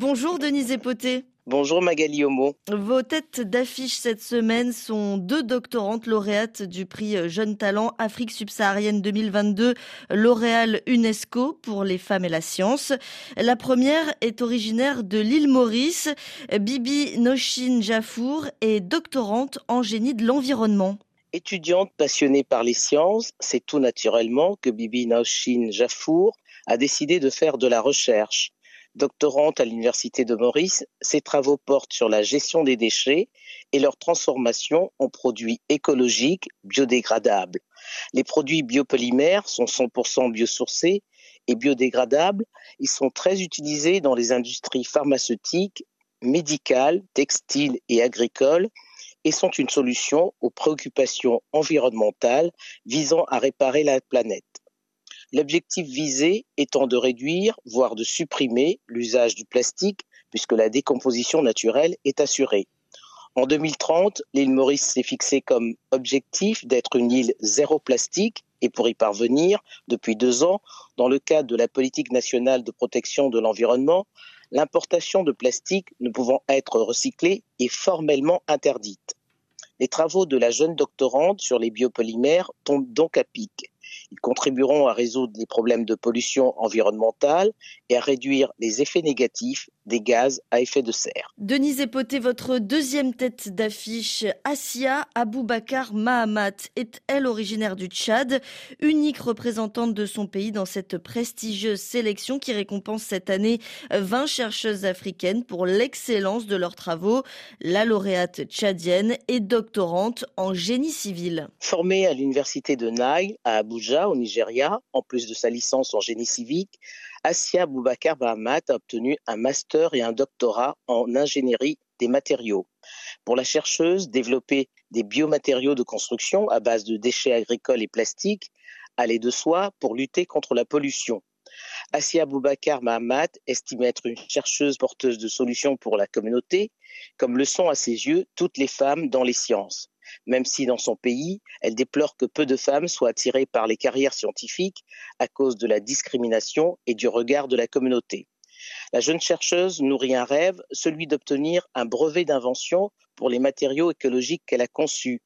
Bonjour Denise Epoté. Bonjour Magali Homo. Vos têtes d'affiche cette semaine sont deux doctorantes lauréates du prix Jeune Talent Afrique subsaharienne 2022, L'Oréal UNESCO pour les femmes et la science. La première est originaire de l'île Maurice. Bibi Noshin Jafour est doctorante en génie de l'environnement. Étudiante passionnée par les sciences, c'est tout naturellement que Bibi Noshin Jafour a décidé de faire de la recherche. Doctorante à l'Université de Maurice, ses travaux portent sur la gestion des déchets et leur transformation en produits écologiques biodégradables. Les produits biopolymères sont 100% biosourcés et biodégradables. Ils sont très utilisés dans les industries pharmaceutiques, médicales, textiles et agricoles et sont une solution aux préoccupations environnementales visant à réparer la planète. L'objectif visé étant de réduire, voire de supprimer l'usage du plastique, puisque la décomposition naturelle est assurée. En 2030, l'île Maurice s'est fixée comme objectif d'être une île zéro plastique et pour y parvenir, depuis deux ans, dans le cadre de la politique nationale de protection de l'environnement, l'importation de plastique ne pouvant être recyclée est formellement interdite. Les travaux de la jeune doctorante sur les biopolymères tombent donc à pic. Ils contribueront à résoudre les problèmes de pollution environnementale et à réduire les effets négatifs des gaz à effet de serre. Denise Epoté, votre deuxième tête d'affiche, Asia Aboubakar Mahamat, est elle originaire du Tchad, unique représentante de son pays dans cette prestigieuse sélection qui récompense cette année 20 chercheuses africaines pour l'excellence de leurs travaux. La lauréate tchadienne est doctorante en génie civil. Formée à l'université de Nile à Au Nigeria, en plus de sa licence en génie civique, Asia Boubacar Bahamat a obtenu un master et un doctorat en ingénierie des matériaux. Pour la chercheuse, développer des biomatériaux de construction à base de déchets agricoles et plastiques allait de soi pour lutter contre la pollution. Asia Boubacar Mahamat estime être une chercheuse porteuse de solutions pour la communauté, comme le sont à ses yeux toutes les femmes dans les sciences même si dans son pays, elle déplore que peu de femmes soient attirées par les carrières scientifiques à cause de la discrimination et du regard de la communauté. La jeune chercheuse nourrit un rêve, celui d'obtenir un brevet d'invention pour les matériaux écologiques qu'elle a conçus.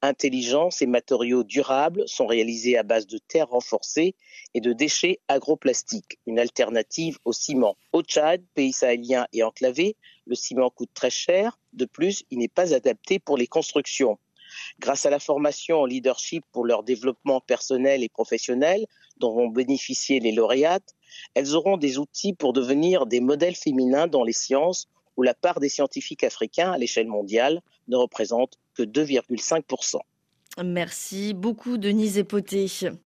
Intelligence et matériaux durables sont réalisés à base de terre renforcée et de déchets agroplastiques, une alternative au ciment. Au Tchad, pays sahélien et enclavé, le ciment coûte très cher. De plus, il n'est pas adapté pour les constructions. Grâce à la formation en leadership pour leur développement personnel et professionnel dont vont bénéficier les lauréates, elles auront des outils pour devenir des modèles féminins dans les sciences où la part des scientifiques africains à l'échelle mondiale ne représente que 2,5%. Merci beaucoup Denise Epoté.